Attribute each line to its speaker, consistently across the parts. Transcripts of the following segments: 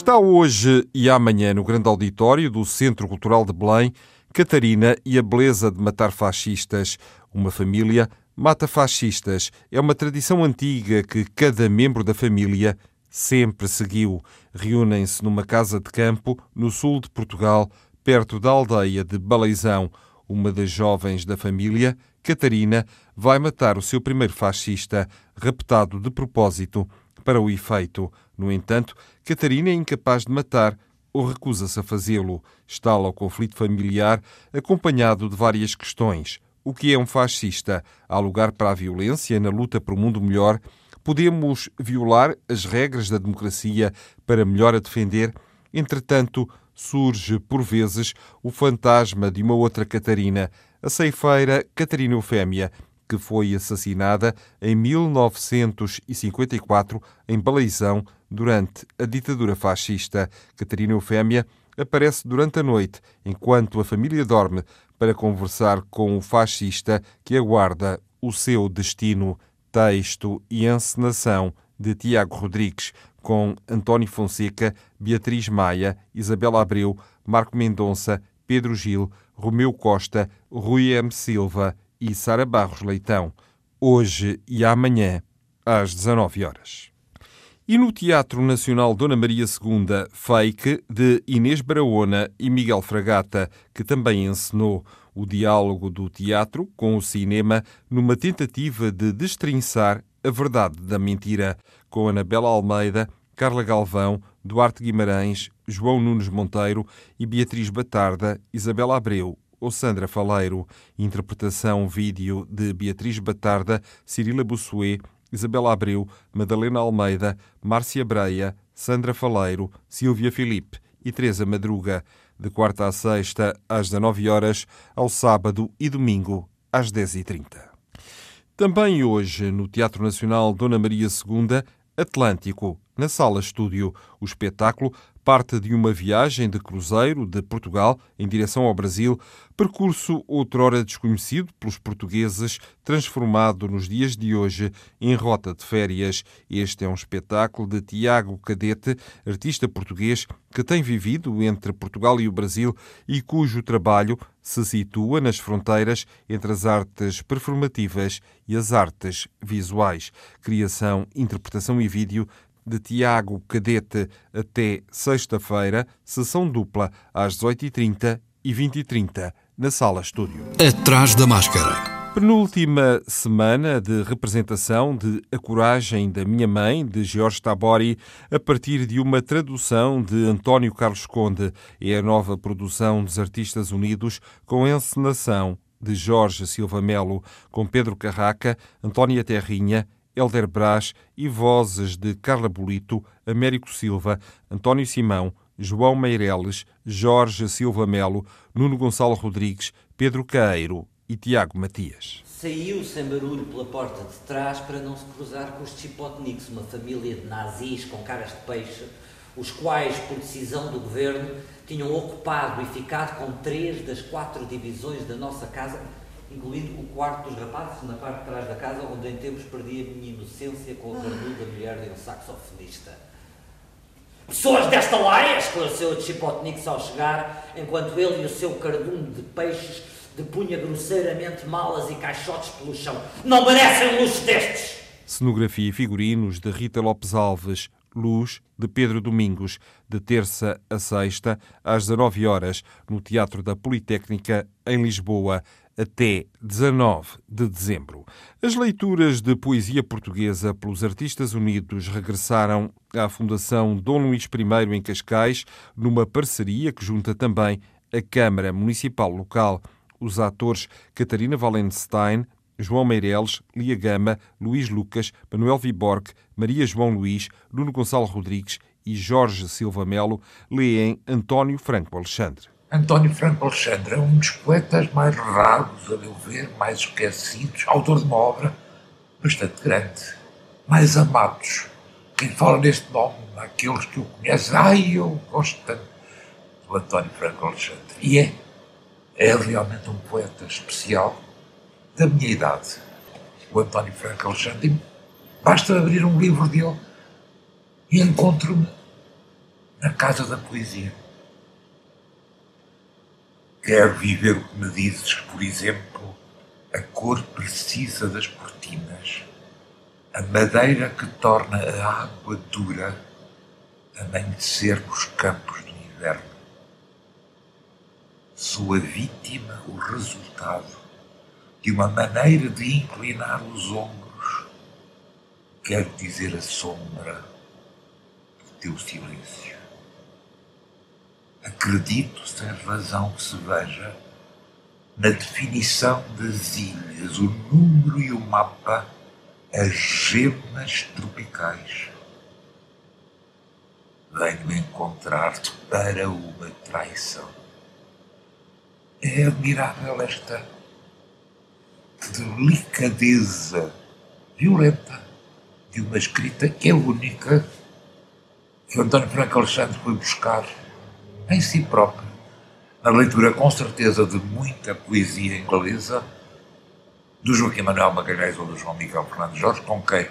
Speaker 1: Está hoje e amanhã no grande auditório do Centro Cultural de Belém Catarina e a beleza de matar fascistas. Uma família mata fascistas. É uma tradição antiga que cada membro da família sempre seguiu. Reúnem-se numa casa de campo no sul de Portugal, perto da aldeia de Baleizão. Uma das jovens da família, Catarina, vai matar o seu primeiro fascista, raptado de propósito para o efeito. No entanto, Catarina é incapaz de matar ou recusa-se a fazê-lo. Estala o conflito familiar, acompanhado de várias questões. O que é um fascista? Há lugar para a violência na luta por um mundo melhor? Podemos violar as regras da democracia para melhor a defender? Entretanto, surge, por vezes, o fantasma de uma outra Catarina, a ceifeira Catarina Eufémia, que foi assassinada em 1954 em Baleizão durante a ditadura fascista. Catarina Eufémia aparece durante a noite, enquanto a família dorme, para conversar com o fascista que aguarda o seu destino. Texto e encenação de Tiago Rodrigues, com António Fonseca, Beatriz Maia, Isabela Abreu, Marco Mendonça, Pedro Gil, Romeu Costa, Rui M. Silva e Sara Barros Leitão, hoje e amanhã, às 19 horas. E no Teatro Nacional Dona Maria II, Fake, de Inês Barahona e Miguel Fragata, que também encenou o diálogo do teatro com o cinema numa tentativa de destrinçar a verdade da mentira, com Anabela Almeida, Carla Galvão, Duarte Guimarães, João Nunes Monteiro e Beatriz Batarda, Isabela Abreu ou Sandra Faleiro. Interpretação vídeo de Beatriz Batarda, Cirila Bussuet, Isabela Abreu, Madalena Almeida, Márcia Breia, Sandra Faleiro, Silvia Filipe e Teresa Madruga, de quarta a sexta às 19 horas, ao sábado e domingo às 10h30. Também hoje, no Teatro Nacional Dona Maria II, Atlântico, na Sala Estúdio, o espetáculo parte de uma viagem de cruzeiro de Portugal em direção ao Brasil, percurso outrora desconhecido pelos portugueses, transformado nos dias de hoje em rota de férias. Este é um espetáculo de Tiago Cadete, artista português que tem vivido entre Portugal e o Brasil e cujo trabalho se situa nas fronteiras entre as artes performativas e as artes visuais. Criação, interpretação e vídeo de Tiago Cadete até sexta-feira, sessão dupla às 18h30 e 20h30 na Sala Estúdio.
Speaker 2: Atrás da máscara.
Speaker 1: Penúltima semana de representação de A Coragem da Minha Mãe, de Jorge Tabori, a partir de uma tradução de António Carlos Conde. É a nova produção dos Artistas Unidos com encenação de Jorge Silva Melo, com Pedro Carraca, Antónia Terrinha, Helder Brás e vozes de Carla Bolito, Américo Silva, António Simão, João Meireles, Jorge Silva Melo, Nuno Gonçalo Rodrigues, Pedro Caeiro e Tiago Matias.
Speaker 3: Saiu sem barulho pela porta de trás para não se cruzar com os Chipotniks, uma família de nazis com caras de peixe, os quais, por decisão do governo, tinham ocupado e ficado com três das quatro divisões da nossa casa incluindo o quarto dos rapazes, na parte de trás da casa, onde em tempos perdi a minha inocência com a carnuda mulher de um saxofonista. Pessoas desta laia, esclareceu o Chipotnix ao chegar, enquanto ele e o seu cardume de peixes depunha grosseiramente malas e caixotes pelo chão. Não merecem luxo destes!
Speaker 1: Cenografia e figurinos de Rita Lopes Alves, Luz, de Pedro Domingos, de terça a sexta, às 19 horas, no Teatro da Politécnica, em Lisboa até 19 de dezembro. As leituras de poesia portuguesa pelos Artistas Unidos regressaram à Fundação Dom Luís I em Cascais, numa parceria que junta também a Câmara Municipal Local. os atores Catarina Wallenstein, João Meireles, Lia Gama, Luís Lucas, Manuel Viborg, Maria João Luís, Nuno Gonçalo Rodrigues e Jorge Silva Melo leem António Franco Alexandre.
Speaker 4: António Franco Alexandre é um dos poetas mais raros, a meu ver, mais esquecidos, autor de uma obra bastante grande, mais amados. Quem fala neste nome, aqueles que o conhecem, ai, eu gosto tanto do António Franco Alexandre. E é, é realmente um poeta especial da minha idade, o António Franco Alexandre. Basta abrir um livro dele e encontro-me na Casa da Poesia. Quero viver o que me dizes, por exemplo, a cor precisa das cortinas, a madeira que torna a água dura, amanhecer nos campos do inverno. Sou a vítima, o resultado de uma maneira de inclinar os ombros, quero dizer a sombra do teu silêncio. Acredito, sem razão que se veja, na definição das ilhas, o número e o mapa, as gemas tropicais. Venho encontrar-te para uma traição. É admirável esta delicadeza violenta de uma escrita que é única que António Franco Alexandre foi buscar em si próprio, na leitura com certeza de muita poesia inglesa do Joaquim Manuel Magalhães ou do João Miguel Fernandes Jorge, com quem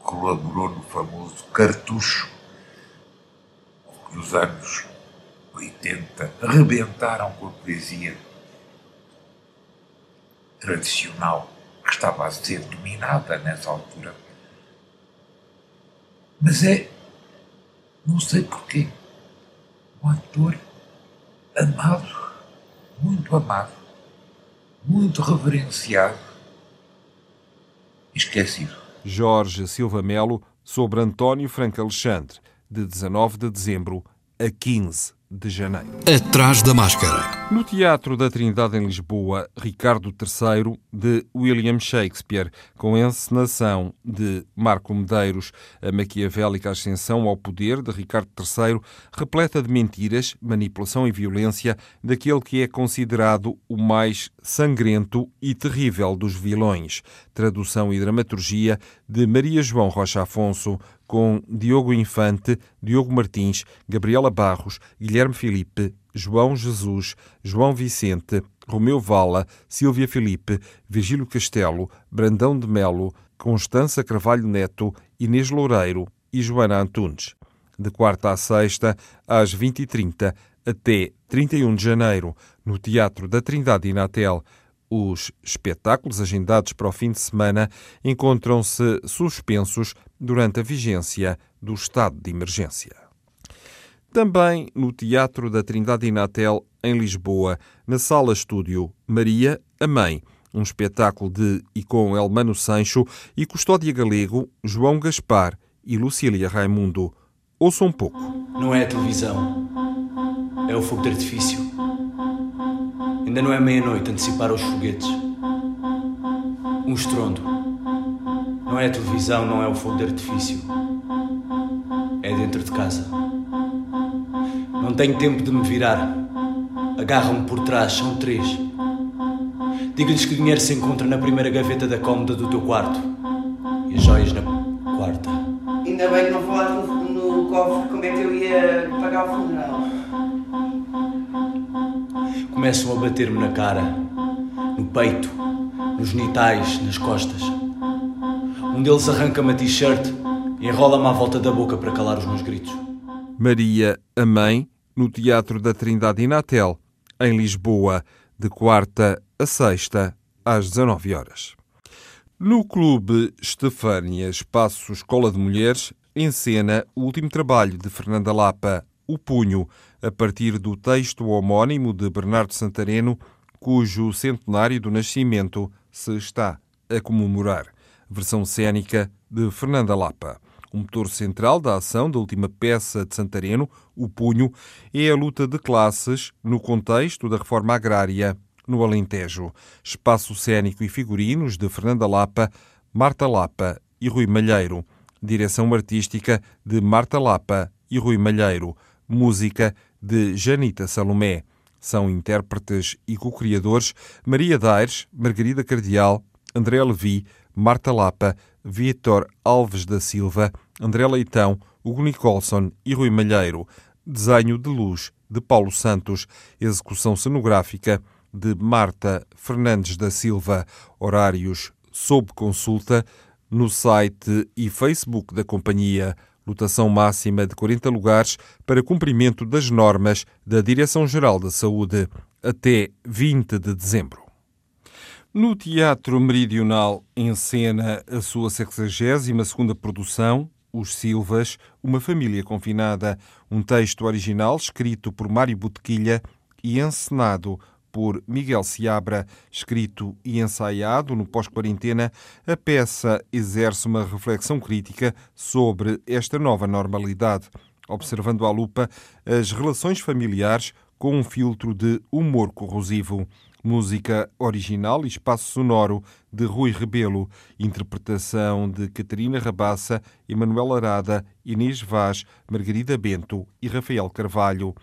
Speaker 4: colaborou no famoso Cartucho, que nos anos 80 arrebentaram com a poesia tradicional que estava a ser dominada nessa altura. Mas é, não sei porquê, um ator amado, muito amado, muito reverenciado, esquecido.
Speaker 1: Jorge Silva Melo sobre António Franco Alexandre, de 19 de dezembro a 15 de janeiro.
Speaker 2: Atrás da máscara.
Speaker 1: No Teatro da Trindade em Lisboa, Ricardo III de William Shakespeare, com encenação de Marco Medeiros, a maquiavélica ascensão ao poder de Ricardo III, repleta de mentiras, manipulação e violência daquele que é considerado o mais sangrento e terrível dos vilões. Tradução e dramaturgia de Maria João Rocha Afonso, com Diogo Infante, Diogo Martins, Gabriela Barros, Guilherme Filipe, João Jesus, João Vicente, Romeu Vala, Silvia Filipe, Virgílio Castelo, Brandão de Melo, Constança Carvalho Neto, Inês Loureiro e Joana Antunes. De quarta a sexta, às 20h30 até 31 de janeiro, no Teatro da Trindade Inatel. Os espetáculos agendados para o fim de semana encontram-se suspensos durante a vigência do estado de emergência. Também no Teatro da Trindade Inatel, em Lisboa, na Sala Estúdio Maria, a Mãe, um espetáculo de e com Elmano Sancho e Custódia Galego, João Gaspar e Lucília Raimundo. Ouça um pouco.
Speaker 5: Não é a televisão, é o fogo de artifício. Ainda não é meia-noite, antecipar os foguetes. Um estrondo. Não é a televisão, não é o fogo de artifício. É dentro de casa. Não tenho tempo de me virar. Agarram-me por trás, são três. Digo-lhes que o dinheiro se encontra na primeira gaveta da cómoda do teu quarto. E as joias na quarta.
Speaker 6: Ainda bem que não
Speaker 5: Bater-me na cara, no peito, nos genitais, nas costas. Um deles arranca-me a t-shirt e enrola-me à volta da boca para calar os meus gritos.
Speaker 1: Maria, a mãe, no Teatro da Trindade Inatel, em Lisboa, de quarta a sexta, às 19 horas. No Clube Estefânia Espaço Escola de Mulheres, encena o último trabalho de Fernanda Lapa, O Punho, a partir do texto homónimo de Bernardo Santareno, cujo centenário do nascimento se está a comemorar. Versão cênica de Fernanda Lapa. O motor central da ação da última peça de Santareno, O Punho, é a luta de classes no contexto da reforma agrária no Alentejo. Espaço cênico e figurinos de Fernanda Lapa, Marta Lapa e Rui Malheiro. Direção artística de Marta Lapa e Rui Malheiro. Música de Janita Salomé. São intérpretes e co-criadores Maria Daires, Margarida Cardial, André Levi, Marta Lapa, Vitor Alves da Silva, André Leitão, Hugo Nicolson e Rui Malheiro. Desenho de luz de Paulo Santos. Execução cenográfica de Marta Fernandes da Silva. Horários sob consulta no site e Facebook da companhia. Lotação máxima de 40 lugares para cumprimento das normas da Direção-Geral da Saúde até 20 de dezembro. No Teatro Meridional encena a sua 62ª produção, Os Silvas, Uma Família Confinada, um texto original escrito por Mário Botequilha e encenado por Miguel Seabra, escrito e ensaiado no pós-quarentena, a peça exerce uma reflexão crítica sobre esta nova normalidade, observando à lupa as relações familiares com um filtro de humor corrosivo. Música original e espaço sonoro de Rui Rebelo, interpretação de Catarina Rabassa, Emanuel Arada, Inês Vaz, Margarida Bento e Rafael Carvalho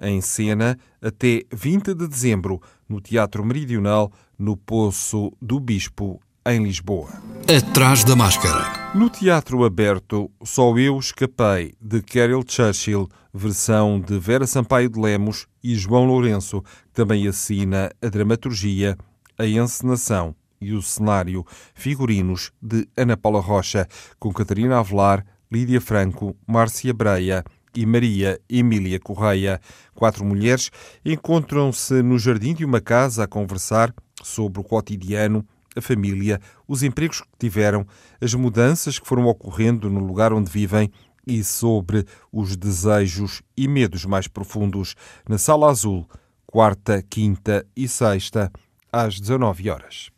Speaker 1: em cena até 20 de dezembro no Teatro Meridional, no Poço do Bispo, em Lisboa.
Speaker 2: Atrás da máscara.
Speaker 1: No Teatro Aberto, Só Eu Escapei, de Carol Churchill, versão de Vera Sampaio de Lemos e João Lourenço, que também assina a dramaturgia, a encenação e o cenário, figurinos de Ana Paula Rocha, com Catarina Avelar, Lídia Franco, Márcia Breia, e Maria Emília Correia. Quatro mulheres encontram-se no jardim de uma casa a conversar sobre o cotidiano, a família, os empregos que tiveram, as mudanças que foram ocorrendo no lugar onde vivem e sobre os desejos e medos mais profundos. Na Sala Azul, quarta, quinta e sexta, às 19 horas.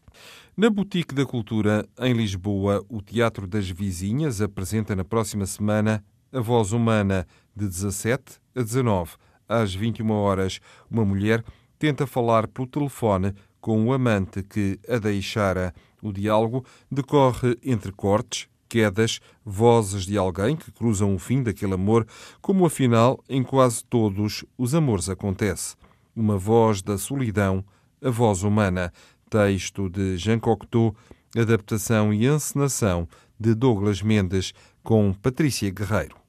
Speaker 1: Na Boutique da Cultura, em Lisboa, o Teatro das Vizinhas apresenta na próxima semana a Voz Humana, de 17 a 19, às 21 horas. Uma mulher tenta falar pelo telefone com o amante que a deixara. O diálogo decorre entre cortes, quedas, vozes de alguém que cruzam o fim daquele amor, como afinal em quase todos os amores acontece. Uma voz da solidão, a voz humana. Texto de Jean Cocteau, adaptação e encenação de Douglas Mendes, com Patrícia Guerreiro.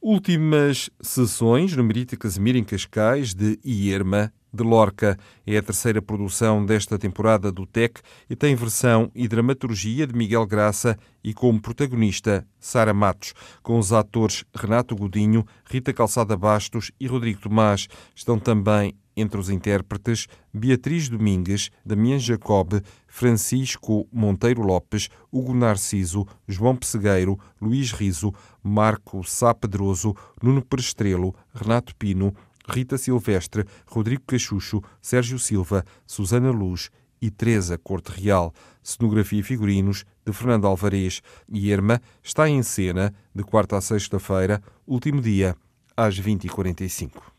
Speaker 1: Últimas sessões no Merita Casimiro em Cascais, de Ierma, de Lorca. É a terceira produção desta temporada do TEC e tem versão e dramaturgia de Miguel Graça e como protagonista Sara Matos, com os atores Renato Godinho, Rita Calçada Bastos e Rodrigo Tomás. Estão também entre os intérpretes Beatriz Domingues, Damião Jacob, Francisco Monteiro Lopes, Hugo Narciso, João Pessegueiro, Luís Riso, Marco Sá Pedroso, Nuno Perestrelo, Renato Pino, Rita Silvestre, Rodrigo Cachucho, Sérgio Silva, Susana Luz e Teresa Corte Real. Cenografia e figurinos de Fernando Alvarez. E Irma está em cena de quarta a sexta-feira, último dia, às 20h45.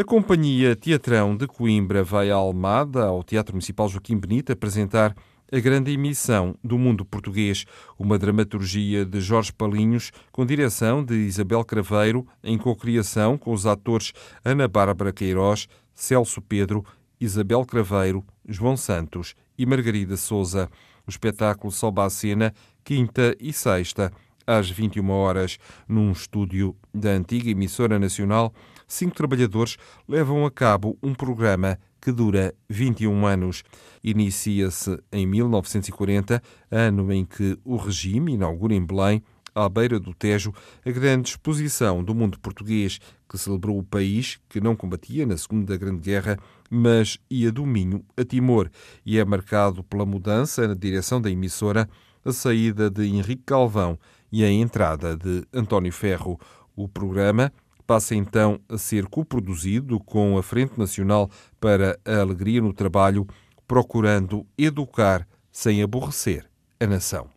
Speaker 1: A Companhia Teatrão de Coimbra vai à Almada, ao Teatro Municipal Joaquim Benito, apresentar a grande emissão do mundo português, uma dramaturgia de Jorge Palinhos, com direção de Isabel Craveiro, em cocriação com os atores Ana Bárbara Queiroz, Celso Pedro, Isabel Craveiro, João Santos e Margarida Souza. O espetáculo sobe à cena quinta e sexta, às 21 horas, num estúdio da antiga emissora nacional cinco trabalhadores levam a cabo um programa que dura 21 anos. Inicia-se em 1940, ano em que o regime inaugura em Belém, à beira do Tejo, a grande exposição do mundo português, que celebrou o país que não combatia na Segunda Grande Guerra, mas ia do Minho a Timor, e é marcado pela mudança na direção da emissora, a saída de Henrique Calvão e a entrada de António Ferro. O programa passa então a ser coproduzido com a Frente Nacional para a Alegria no Trabalho, procurando educar sem aborrecer a nação.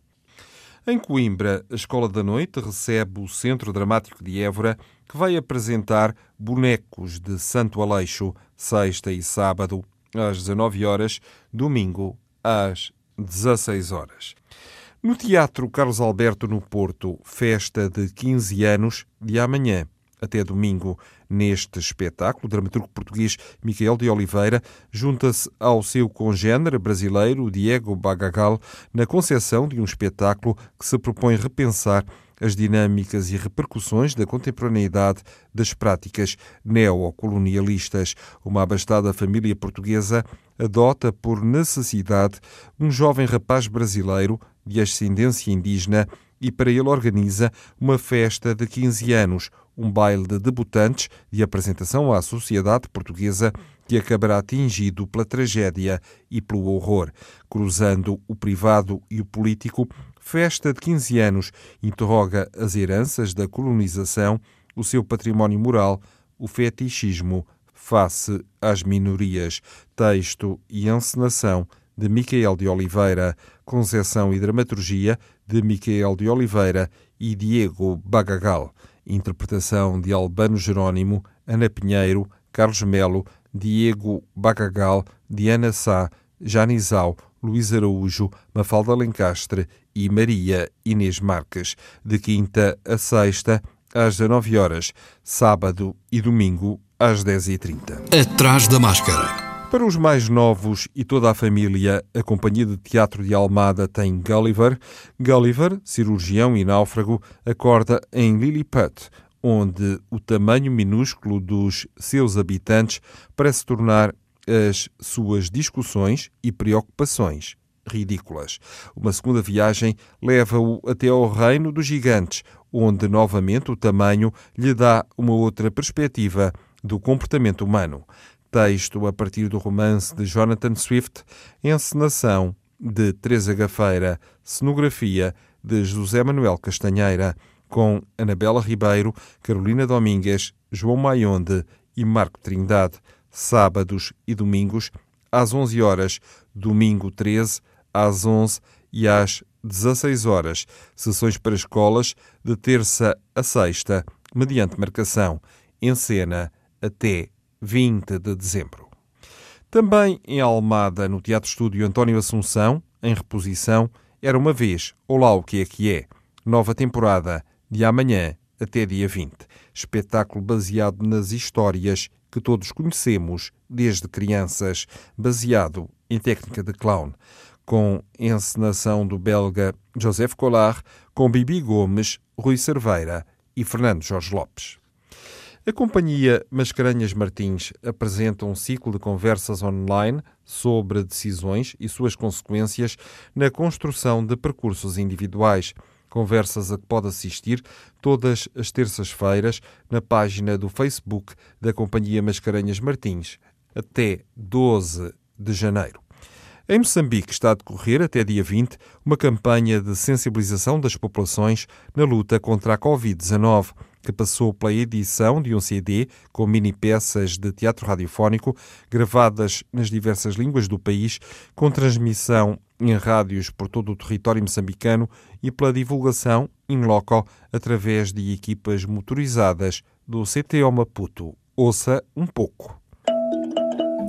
Speaker 1: Em Coimbra, a Escola da Noite recebe o Centro Dramático de Évora, que vai apresentar bonecos de Santo Aleixo, sexta e sábado, às 19 horas, domingo às 16 horas. No Teatro Carlos Alberto, no Porto, festa de 15 anos de amanhã até domingo. Neste espetáculo, o dramaturgo português Miquel de Oliveira junta-se ao seu congênere brasileiro Diego Bagagal na concepção de um espetáculo que se propõe repensar as dinâmicas e repercussões da contemporaneidade das práticas neocolonialistas. Uma abastada família portuguesa adota por necessidade um jovem rapaz brasileiro de ascendência indígena e para ele organiza uma festa de 15 anos, um baile de debutantes de apresentação à sociedade portuguesa que acabará atingido pela tragédia e pelo horror. Cruzando o privado e o político, Festa de 15 anos interroga as heranças da colonização, o seu património moral, o fetichismo face às minorias. Texto e encenação de Micael de Oliveira, concepção e dramaturgia de Micael de Oliveira e Diego Bagagal. Interpretação de Albano Jerónimo, Ana Pinheiro, Carlos Melo, Diego Bagagal, Diana Sá, Janizal, Luís Araújo, Mafalda Lencastre e Maria Inês Marques, de quinta a sexta, às 19 horas, sábado e domingo, às 10h30.
Speaker 2: Atrás da máscara.
Speaker 1: Para os mais novos e toda a família, a Companhia de Teatro de Almada tem Gulliver. Gulliver, cirurgião e náufrago, acorda em Lilliput, onde o tamanho minúsculo dos seus habitantes parece tornar as suas discussões e preocupações ridículas. Uma segunda viagem leva-o até ao reino dos gigantes, onde novamente o tamanho lhe dá uma outra perspectiva do comportamento humano. Texto a partir do romance de Jonathan Swift, encenação de Teresa Gafeira, cenografia de José Manuel Castanheira, com Anabela Ribeiro, Carolina Domingues, João Maionde e Marco Trindade sábados e domingos, às 11 horas, domingo 13, às 11 e às 16 horas. Sessões para escolas de terça a sexta, mediante marcação, em cena até 20 de dezembro. Também em Almada, no Teatro Estúdio António Assunção, em reposição, era uma vez, Olá o que é que é, nova temporada, de amanhã até dia 20. Espetáculo baseado nas histórias que todos conhecemos desde crianças, baseado em técnica de clown, com encenação do belga Joseph Collard, com Bibi Gomes, Rui Cerveira e Fernando Jorge Lopes. A companhia Mascarenhas Martins apresenta um ciclo de conversas online sobre decisões e suas consequências na construção de percursos individuais conversas a que pode assistir todas as terças-feiras na página do Facebook da Companhia Mascarenhas Martins, até 12 de janeiro. Em Moçambique está a decorrer, até dia 20, uma campanha de sensibilização das populações na luta contra a Covid-19, que passou pela edição de um CD com mini-peças de teatro radiofónico gravadas nas diversas línguas do país, com transmissão em rádios por todo o território moçambicano e pela divulgação in loco através de equipas motorizadas do CTO Maputo. Ouça um pouco.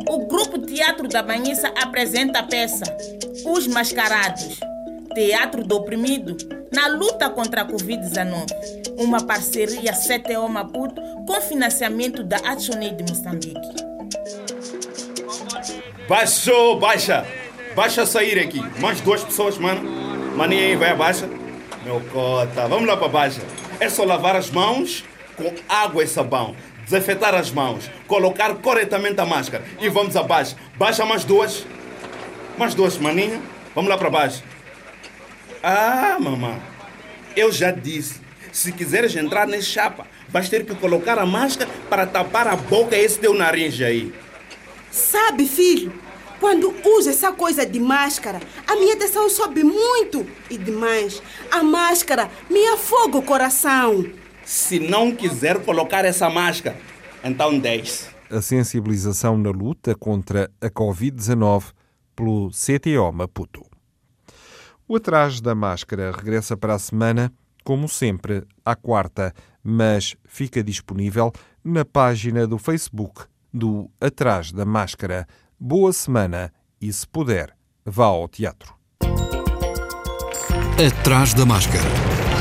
Speaker 7: O Grupo Teatro da Banhiça apresenta a peça Os Mascarados, Teatro do Oprimido, na luta contra a Covid-19. Uma parceria CTO Maputo com financiamento da ActionAid de Moçambique.
Speaker 8: Baixou, baixa! Baixa sair aqui. Mais duas pessoas, mano. Maninha aí, vai abaixo. Meu cota, vamos lá para baixo. É só lavar as mãos com água e sabão. Desinfetar as mãos. Colocar corretamente a máscara. E vamos abaixo. Baixa mais duas. Mais duas, maninha. Vamos lá para baixo. Ah, mamãe. Eu já disse. Se quiseres entrar nesse chapa, vais ter que colocar a máscara para tapar a boca e esse teu nariz aí.
Speaker 9: Sabe, filho, quando uso essa coisa de máscara, a minha tensão sobe muito. E demais, a máscara me afoga o coração.
Speaker 8: Se não quiser colocar essa máscara, então deixe.
Speaker 1: A sensibilização na luta contra a Covid-19 pelo CTO Maputo. O Atrás da Máscara regressa para a semana, como sempre, à quarta, mas fica disponível na página do Facebook do Atrás da Máscara boa semana e, se puder, vá ao teatro.
Speaker 2: Atrás da máscara.